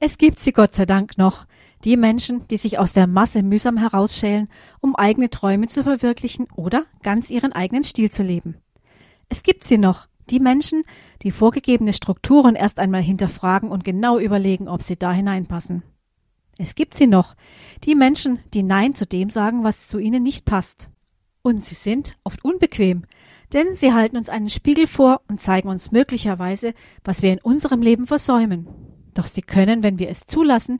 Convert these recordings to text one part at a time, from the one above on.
Es gibt sie Gott sei Dank noch, die Menschen, die sich aus der Masse mühsam herausschälen, um eigene Träume zu verwirklichen oder ganz ihren eigenen Stil zu leben. Es gibt sie noch, die Menschen, die vorgegebene Strukturen erst einmal hinterfragen und genau überlegen, ob sie da hineinpassen. Es gibt sie noch, die Menschen, die Nein zu dem sagen, was zu ihnen nicht passt. Und sie sind oft unbequem, denn sie halten uns einen Spiegel vor und zeigen uns möglicherweise, was wir in unserem Leben versäumen. Doch sie können, wenn wir es zulassen,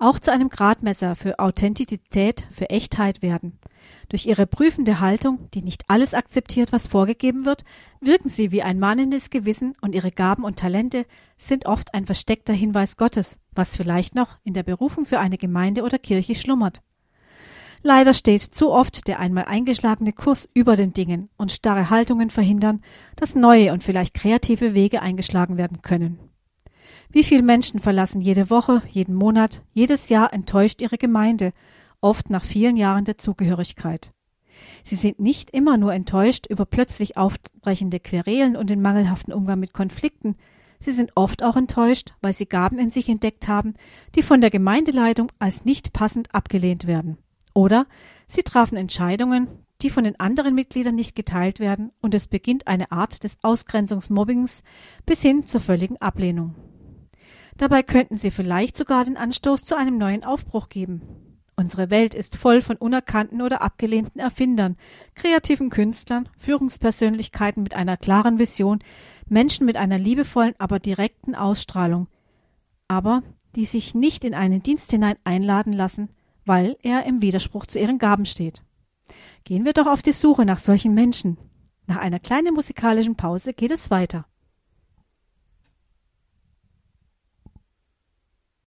auch zu einem Gradmesser für Authentizität, für Echtheit werden. Durch ihre prüfende Haltung, die nicht alles akzeptiert, was vorgegeben wird, wirken sie wie ein mahnendes Gewissen und ihre Gaben und Talente sind oft ein versteckter Hinweis Gottes, was vielleicht noch in der Berufung für eine Gemeinde oder Kirche schlummert. Leider steht zu oft der einmal eingeschlagene Kurs über den Dingen und starre Haltungen verhindern, dass neue und vielleicht kreative Wege eingeschlagen werden können. Wie viele Menschen verlassen jede Woche, jeden Monat, jedes Jahr enttäuscht ihre Gemeinde, oft nach vielen Jahren der Zugehörigkeit. Sie sind nicht immer nur enttäuscht über plötzlich aufbrechende Querelen und den mangelhaften Umgang mit Konflikten, sie sind oft auch enttäuscht, weil sie Gaben in sich entdeckt haben, die von der Gemeindeleitung als nicht passend abgelehnt werden. Oder sie trafen Entscheidungen, die von den anderen Mitgliedern nicht geteilt werden, und es beginnt eine Art des Ausgrenzungsmobbings bis hin zur völligen Ablehnung. Dabei könnten sie vielleicht sogar den Anstoß zu einem neuen Aufbruch geben. Unsere Welt ist voll von unerkannten oder abgelehnten Erfindern, kreativen Künstlern, Führungspersönlichkeiten mit einer klaren Vision, Menschen mit einer liebevollen, aber direkten Ausstrahlung, aber die sich nicht in einen Dienst hinein einladen lassen, weil er im Widerspruch zu ihren Gaben steht. Gehen wir doch auf die Suche nach solchen Menschen. Nach einer kleinen musikalischen Pause geht es weiter.